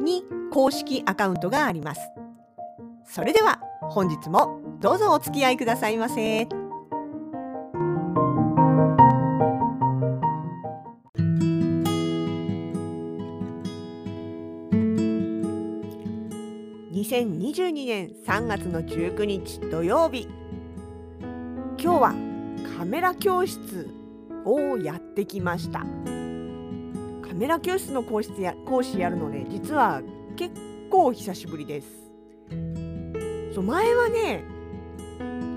に公式アカウントがありますそれでは本日もどうぞお付き合いくださいませ。2022年3月の19日土曜日今日はカメラ教室をやってきましたメラ教室の講師や講師やるのね実は結構久しぶりですそう前はね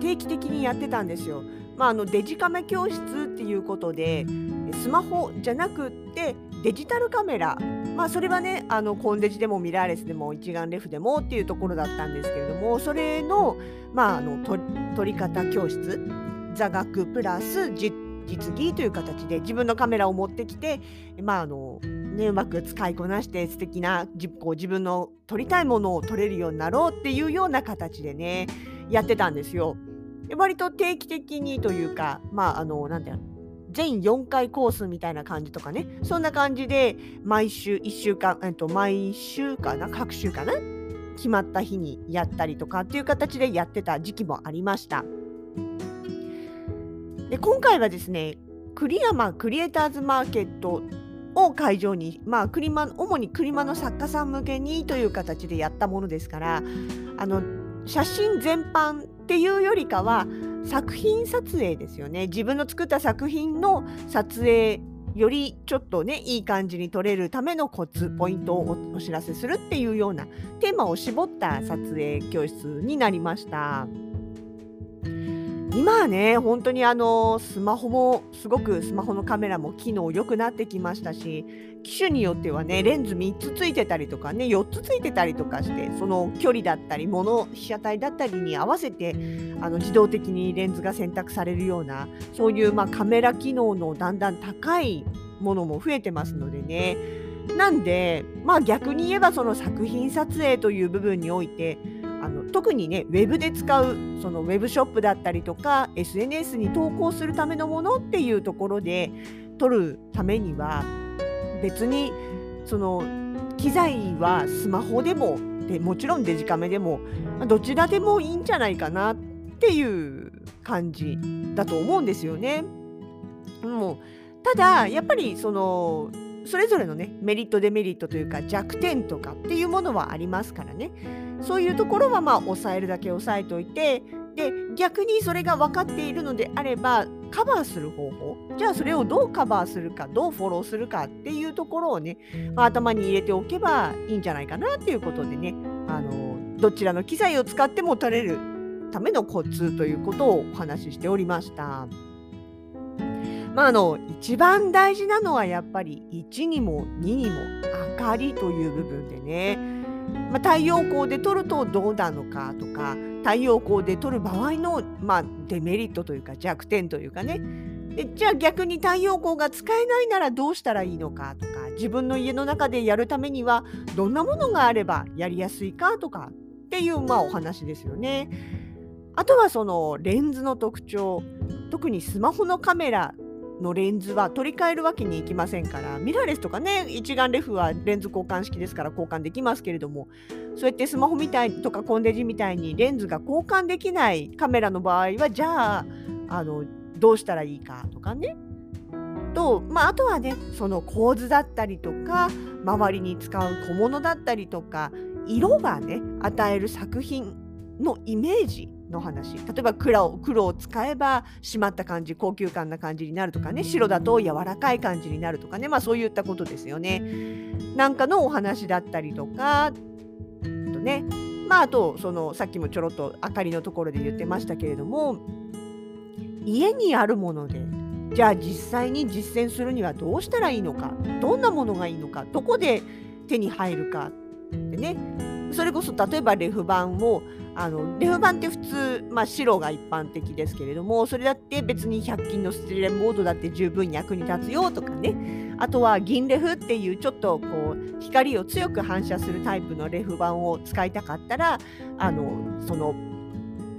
定期的にやってたんですよ。まあ、あのデジカメ教室っていうことでスマホじゃなくってデジタルカメラまあそれはねあのコンデジでもミラーレスでも一眼レフでもっていうところだったんですけれどもそれの,、まあ、あの撮り方教室座学プラス実技という形で自分のカメラを持ってきて、まああのね、うまく使いこなして素敵なこう自分の撮りたいものを撮れるようになろうっていうような形でねやってたんですよ。割と定期的にというか、まあ、あの、なんていうの、全4回コースみたいな感じとかね、そんな感じで、毎週1週間、えっと、毎週かな、各週かな、決まった日にやったりとかっていう形でやってた時期もありました。で今回はですね、栗山クリエイターズマーケットを会場に、まあ、車主に車の作家さん向けにという形でやったものですからあの写真全般っていうよりかは作品撮影ですよね自分の作った作品の撮影よりちょっとねいい感じに撮れるためのコツポイントをお知らせするっていうようなテーマを絞った撮影教室になりました。今はね本当にあのスマホもすごくスマホのカメラも機能良くなってきましたし機種によってはねレンズ3つついてたりとかね4つついてたりとかしてその距離だったり物被写体だったりに合わせてあの自動的にレンズが選択されるようなそういうまあカメラ機能のだんだん高いものも増えてますのでね。なんでまあ逆に言えばその作品撮影という部分においてあの特にねウェブで使うそのウェブショップだったりとか SNS に投稿するためのものっていうところで撮るためには別にその機材はスマホでもでもちろんデジカメでもどちらでもいいんじゃないかなっていう感じだと思うんですよね。もうただやっぱりそのそれぞれのねメリットデメリットというか弱点とかっていうものはありますからねそういうところはまあ抑えるだけ抑えておいてで逆にそれが分かっているのであればカバーする方法じゃあそれをどうカバーするかどうフォローするかっていうところをね、まあ、頭に入れておけばいいんじゃないかなっていうことでねあのどちらの機材を使っても取れるためのコツということをお話ししておりました。まあ、あの一番大事なのはやっぱり1にも2にも明かりという部分でね、まあ、太陽光で撮るとどうなのかとか太陽光で撮る場合の、まあ、デメリットというか弱点というかねでじゃあ逆に太陽光が使えないならどうしたらいいのかとか自分の家の中でやるためにはどんなものがあればやりやすいかとかっていう、まあ、お話ですよね。あとはそのレンズの特徴特にスマホのカメラのレンズは取り替えるわけにいきませんからミラーレスとかね一眼レフはレンズ交換式ですから交換できますけれどもそうやってスマホみたいとかコンデジみたいにレンズが交換できないカメラの場合はじゃああのどうしたらいいかとかね。と、まあ、あとはねその構図だったりとか周りに使う小物だったりとか色がね与える作品のイメージの話。例えば黒を黒を使えば締まった感じ高級感な感じになるとかね。白だと柔らかい感じになるとかね。まあそういったことですよね。なんかのお話だったりとかとね。まああとそのさっきもちょろっと明かりのところで言ってましたけれども家にあるものでじゃあ実際に実践するにはどうしたらいいのか。どんなものがいいのか。どこで手に入るか。でね。それこそ例えばレフ板をあのレフ板って普通、まあ、白が一般的ですけれどもそれだって別に100均のスチレンボードだって十分役に立つよとかね。あとは銀レフっていうちょっとこう光を強く反射するタイプのレフ板を使いたかったらあのその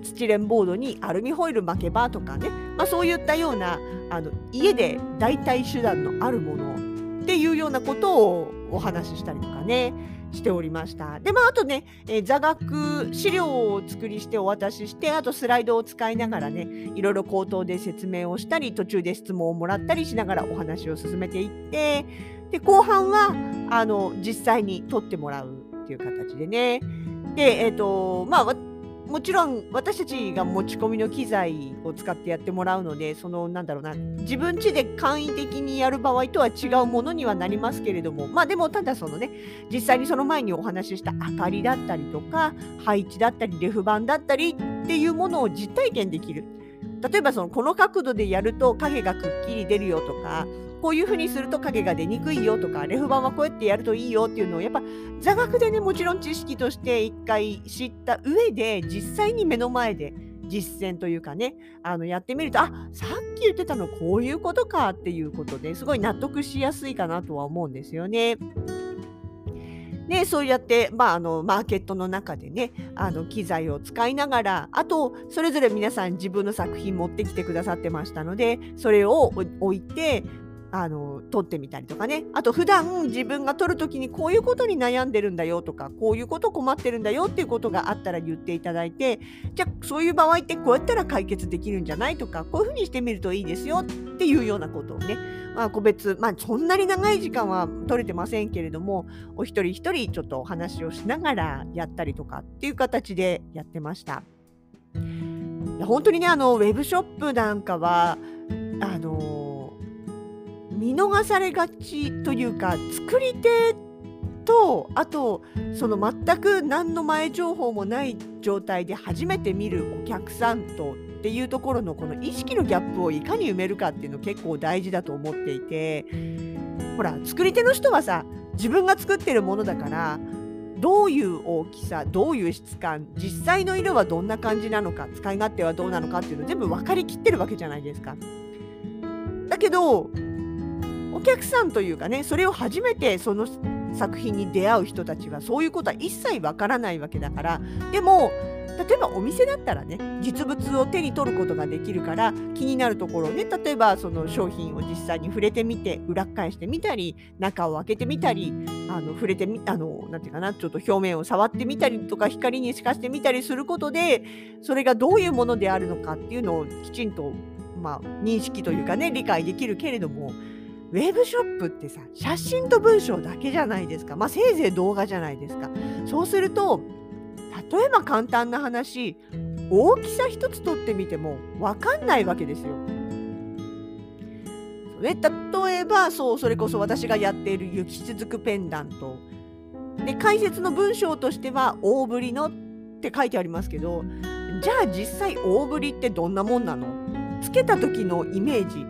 スチレンボードにアルミホイル巻けばとかね、まあ、そういったようなあの家で代替手段のあるものっていうようなことをお話ししたりとかね。しておりました。で、まあ、あとね、えー、座学資料をお作りしてお渡しして、あとスライドを使いながらね、いろいろ口頭で説明をしたり、途中で質問をもらったりしながらお話を進めていって、で、後半は、あの、実際に撮ってもらうっていう形でね。で、えっ、ー、と、まあ、もちろん私たちが持ち込みの機材を使ってやってもらうのでそのなんだろうな自分家で簡易的にやる場合とは違うものにはなりますけれどもまあでもただそのね実際にその前にお話しした明かりだったりとか配置だったりレフ板だったりっていうものを実体験できる。例えばそのこの角度でやると影がくっきり出るよとかこういう風にすると影が出にくいよとか、レフ板はこうやってやるといいよっていうのを、やっぱ座学でね、もちろん知識として一回知った上で、実際に目の前で実践というかね、あのやってみると、あさっき言ってたのこういうことかっていうことですごい納得しやすいかなとは思うんですよね。ね、そうやって、まあ、あのマーケットの中でねあの機材を使いながらあとそれぞれ皆さん自分の作品持ってきてくださってましたのでそれを置いてあの撮ってみたりとかねあと普段自分が撮る時にこういうことに悩んでるんだよとかこういうこと困ってるんだよっていうことがあったら言っていただいてじゃあそういう場合ってこうやったら解決できるんじゃないとかこういうふうにしてみるといいですよっていうようなことをね、まあ、個別、まあ、そんなに長い時間は取れてませんけれどもお一人一人ちょっとお話をしながらやったりとかっていう形でやってました。本当にねあのウェブショップなんかはあの見逃されがちというか作り手とあとその全く何の前情報もない状態で初めて見るお客さんとっていうところのこの意識のギャップをいかに埋めるかっていうの結構大事だと思っていてほら作り手の人はさ自分が作ってるものだからどういう大きさどういう質感実際の色はどんな感じなのか使い勝手はどうなのかっていうの全部分かりきってるわけじゃないですか。だけど客さんというかねそれを初めてその作品に出会う人たちはそういうことは一切わからないわけだからでも例えばお店だったらね実物を手に取ることができるから気になるところをね例えばその商品を実際に触れてみて裏返してみたり中を開けてみたりあの触れてみあのなていうかなちょっと表面を触ってみたりとか光に透かしてみたりすることでそれがどういうものであるのかっていうのをきちんと、まあ、認識というかね理解できるけれどもウェブショップってさ写真と文章だけじゃないですか。まあせいぜい動画じゃないですか。そうすると例えば簡単な話大きさ一つ取ってみても分かんないわけですよ。ね、例えばそうそれこそ私がやっている雪続くペンダント。で解説の文章としては大ぶりのって書いてありますけどじゃあ実際大ぶりってどんなもんなの？つけた時のイメージ。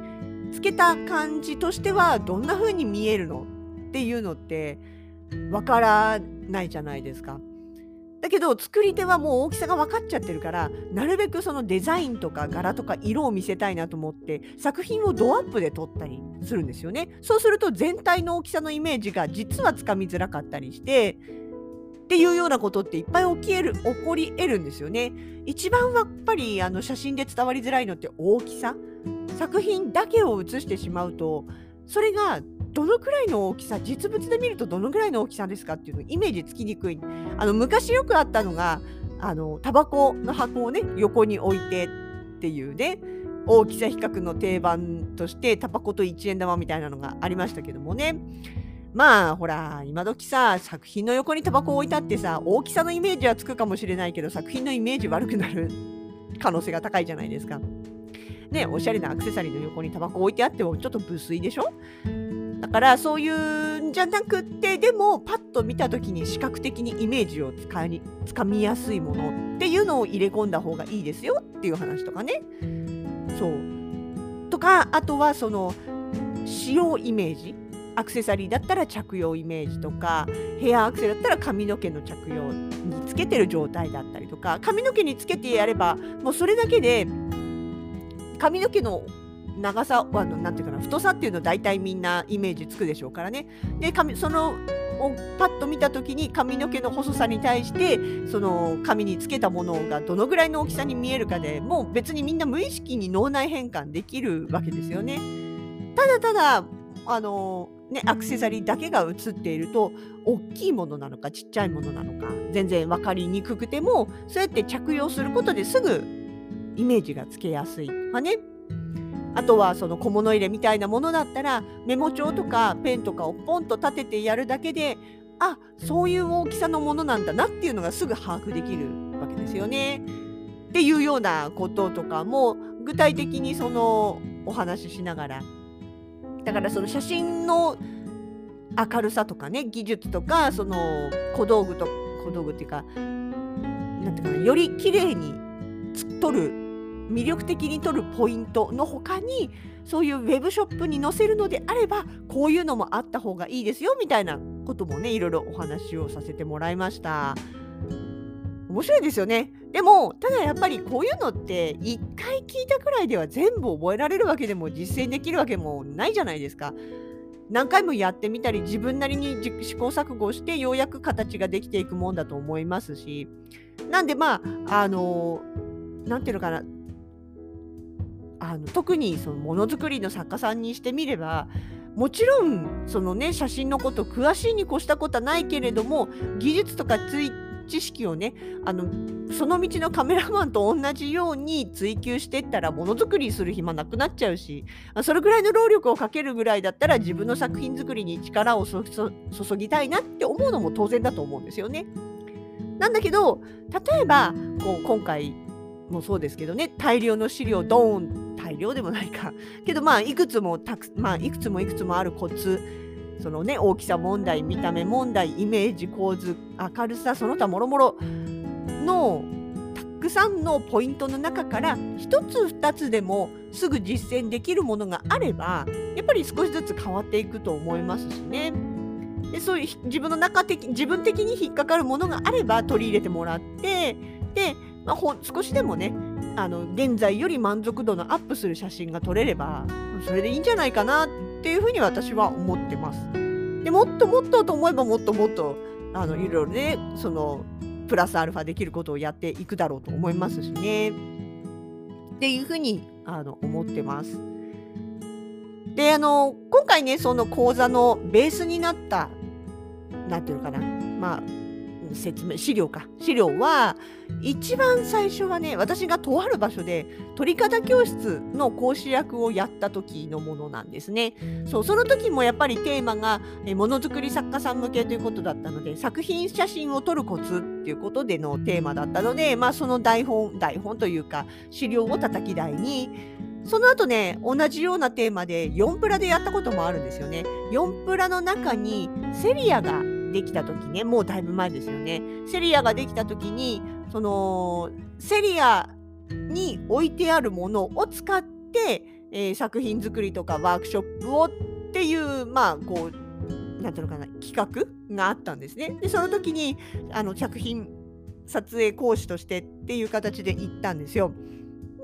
つけた感じとしてはどんな風に見えるのっていうのってわからないじゃないですか。だけど作り手はもう大きさが分かっちゃってるからなるべくそのデザインとか柄とか色を見せたいなと思って作品をドアップで撮ったりするんですよね。そうすると全体の大きさのイメージが実はつかみづらかったりしてっていうようなことっていっぱい起きえる起こり得るんですよね。一番やっぱりあの写真で伝わりづらいのって大きさ。作品だけを写してしまうとそれがどのくらいの大きさ実物で見るとどのくらいの大きさですかっていうのイメージつきにくいあの昔よくあったのがあのタバコの箱をね横に置いてっていうね大きさ比較の定番としてタバコと1円玉みたいなのがありましたけどもねまあほら今時さ作品の横にタバコを置いたってさ大きさのイメージはつくかもしれないけど作品のイメージ悪くなる可能性が高いじゃないですか。ね、おしゃれなアクセサリーの横にタバコ置いてあってもちょっと無粋でしょ？だからそういうんじゃなくってでもパッと見た時に視覚的にイメージをつかにつかみやすいものっていうのを入れ込んだ方がいいですよっていう話とかね。そう。とかあとはその使用イメージ。アクセサリーだったら着用イメージとかヘアアクセだったら髪の毛の着用につけてる状態だったりとか髪の毛につけてやればもうそれだけで髪の毛の長さはなんていうかな太さっていうの大体みんなイメージつくでしょうからねで髪そのをパッと見た時に髪の毛の細さに対してその髪につけたものがどのぐらいの大きさに見えるかでもう別にみんな無意識に脳内変換できるわけですよね。ただただあのね、アクセサリーだけが映っていると大きいものなのかちっちゃいものなのか全然分かりにくくてもそうやって着用することですぐイメージがつけやすい。とかね。あとはその小物入れみたいなものだったらメモ帳とかペンとかをポンと立ててやるだけであそういう大きさのものなんだなっていうのがすぐ把握できるわけですよね。っていうようなこととかも具体的にそのお話ししながら。だからその写真の明るさとかね技術とかその小道具と小道具っていうかなんていうかなより綺麗に撮る魅力的に撮るポイントの他にそういうウェブショップに載せるのであればこういうのもあった方がいいですよみたいなこともねいろいろお話をさせてもらいました。面白いですよね。でもただやっぱりこういうのって1回聞いたくらいでは全部覚えられるわけでも実践できるわけもないじゃないですか。何回もやってみたり自分なりに試行錯誤してようやく形ができていくもんだと思いますし。なんでまああの何ていうのかな。あの特にそのものづくりの作家さんにしてみればもちろんそのね写真のこと詳しいに越したことはないけれども技術とか知識をねあのその道のカメラマンと同じように追求していったらものづくりする暇なくなっちゃうしそれぐらいの労力をかけるぐらいだったら自分の作品作りに力を注ぎたいなって思うのも当然だと思うんですよね。なんだけど例えばこう今回もそうですけどね大量の資料ドーン大量でもないかけどまあいくつもたく、まあ、いくつもいくつもあるコツそのね大きさ問題見た目問題イメージ構図明るさその他もろもろのたくさんのポイントの中から1つ2つでもすぐ実践できるものがあればやっぱり少しずつ変わっていくと思いますしね。でそういう自分の中的自分的に引っかかるものがあれば取り入れてもらってでまあ、ほ少しでもねあの現在より満足度のアップする写真が撮れればそれでいいんじゃないかなっていうふうに私は思ってます。でもっともっとと思えばもっともっとあのいろいろねそのプラスアルファできることをやっていくだろうと思いますしね。っていうふうにあの思ってます。であの今回ねその講座のベースになった何て言うのかなまあ説明資料か資料は一番最初はね私がとある場所で鳥方教室の講師役をやった時のものなんですねそうその時もやっぱりテーマがものづくり作家さん向けということだったので作品写真を撮るコツっていうことでのテーマだったのでまあその台本台本というか資料を叩き台にその後ね、同じようなテーマで4プラでやったこともあるんですよね。4プラの中にセリアができた時ねもうだいぶ前ですよねセリアができた時にそのセリアに置いてあるものを使って、えー、作品作りとかワークショップをっていうまあこうなんていうのかな企画があったんですね。でその時にあの作品撮影講師としてっていう形で行ったんですよ。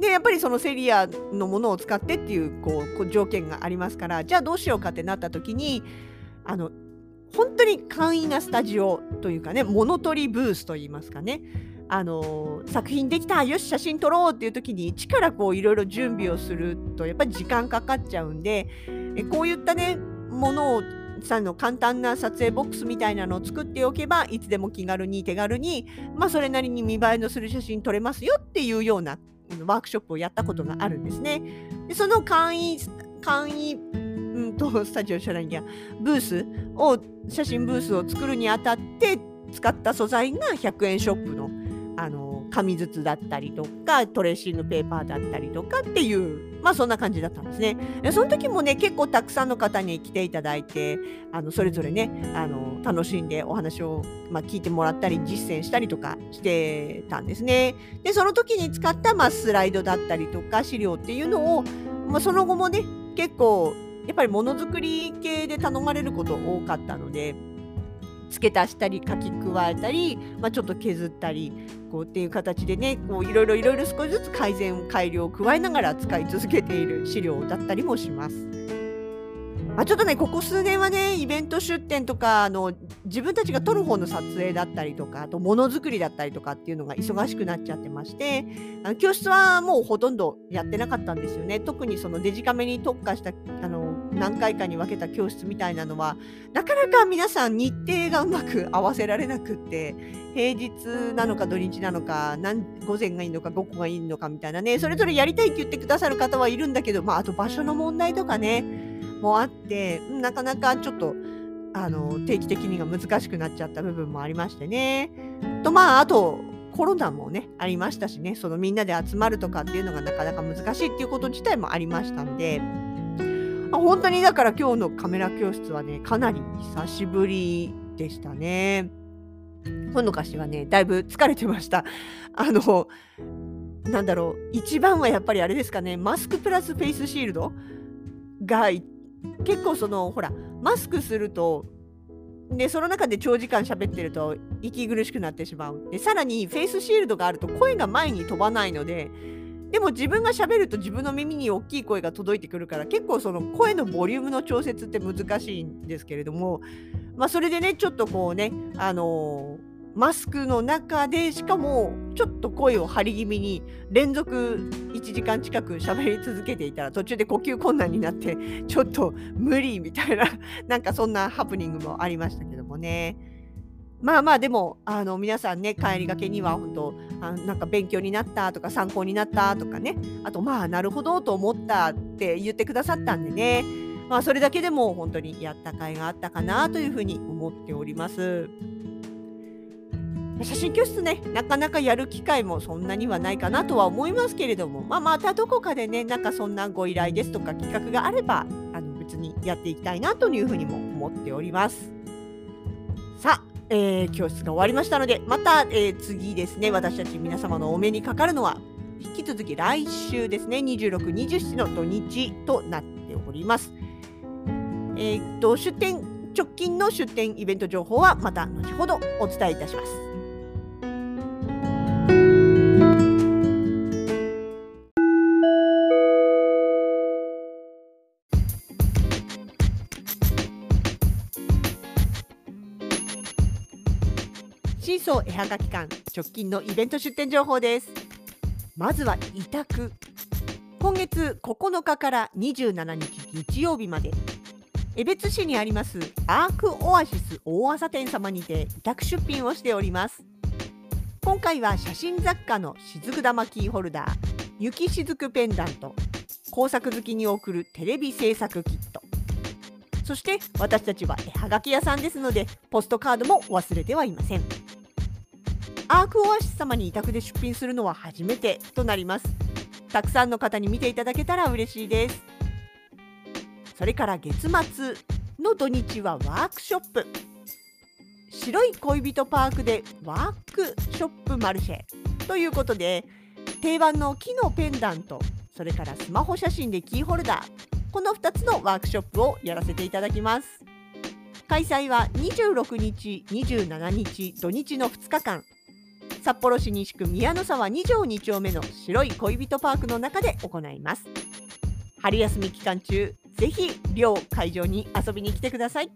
でやっぱりそのセリアのものを使ってっていうこう条件がありますからじゃあどうしようかってなった時にあの本当に簡易なスタジオというかね物取りブースといいますかねあの作品できたよし写真撮ろうっていう時に一からこういろいろ準備をするとやっぱり時間かかっちゃうんでえこういったねものをさの簡単な撮影ボックスみたいなのを作っておけばいつでも気軽に手軽に、まあ、それなりに見栄えのする写真撮れますよっていうようなワークショップをやったことがあるんですね。でその簡易簡易んとスタジオじゃないやブースを写真ブースを作るにあたって使った素材が100円ショップのあの紙筒だったりとかトレーシングペーパーだったりとかっていうまあそんな感じだったんですね。その時もね結構たくさんの方に来ていただいてあのそれぞれねあの楽しんでお話を、まあ、聞いてもらったり実践したりとかしてたんですね。でその時に使った、まあ、スライドだったりとか資料っていうのを、まあ、その後もね結構やっぱりものづくり系で頼まれること多かったので付け足したり書き加えたり、まあ、ちょっと削ったりこうっていう形でねいろいろいろいろ少しずつ改善改良を加えながら使い続けている資料だったりもします。まあ、ちょっとねここ数年はねイベント出店とかあの自分たちが撮る方の撮影だったりとかあとものづくりだったりとかっていうのが忙しくなっちゃってましてあの教室はもうほとんどやってなかったんですよね特にそのデジカメに特化したあの何回かに分けた教室みたいなのはなかなか皆さん日程がうまく合わせられなくって平日なのか土日なのか午前がいいのか午後がいいのかみたいなねそれぞれやりたいって言ってくださる方はいるんだけど、まあ、あと場所の問題とかねもあってなかなかちょっとあの定期的にが難しくなっちゃった部分もありましてね。とまああとコロナもねありましたしねそのみんなで集まるとかっていうのがなかなか難しいっていうこと自体もありましたんで。本当にだから今日のカメラ教室はねかなり久しぶりでしたね。ほのかしはねだいぶ疲れてました。あのなんだろう一番はやっぱりあれですかねマスクプラスフェイスシールドが結構そのほらマスクするとでその中で長時間喋ってると息苦しくなってしまうでさらにフェイスシールドがあると声が前に飛ばないのででも自分が喋ると自分の耳に大きい声が届いてくるから結構その声のボリュームの調節って難しいんですけれどもまあそれでねちょっとこうねあのーマスクの中でしかもちょっと声を張り気味に連続1時間近く喋り続けていたら途中で呼吸困難になってちょっと無理みたいななんかそんなハプニングもありましたけどもね。まあまあでもあの皆さんね帰りがけには本当あなんか勉強になったとか参考になったとかねあとまあなるほどと思ったって言ってくださったんでねまあそれだけでも本当にやった甲斐があったかなというふうに思っております。写真教室ねなかなかやる機会もそんなにはないかなとは思いますけれども、まあ、またどこかでねなんかそんなご依頼ですとか企画があればあの別にやっていきたいなというふうにも思っております。さあ、えー、教室が終わりましたのでまた、えー、次ですね私たち皆様のお目にかかるのは引き続き来週ですね26、27の土日となっております。えー、っと出店直近の出店イベント情報はまた後ほどお伝えいたします。シーソー絵はがき館直近のイベント出店情報です。まずは委託。今月9日から27日日曜日まで江別市にありますアークオアシス大朝店様にて委託出品をしております。今回は写真雑貨の雫玉キーホルダー雪雫ペンダント工作好きに送るテレビ制作キット。そして私たちは絵はがき屋さんですのでポストカードも忘れてはいません。アークオアシス様に委託で出品するのは初めてとなります。たくさんの方に見ていただけたら嬉しいです。それから月末の土日はワークショップ。白い恋人パークでワークショップマルシェということで定番の木のペンダントそれからスマホ写真でキーホルダーこの2つのワークショップをやらせていただきます。開催は26日27日土日の2日間。札幌市西区宮の沢2条2丁目の白い恋人パークの中で行います。春休み期間中ぜひ両会場に遊びに来てください。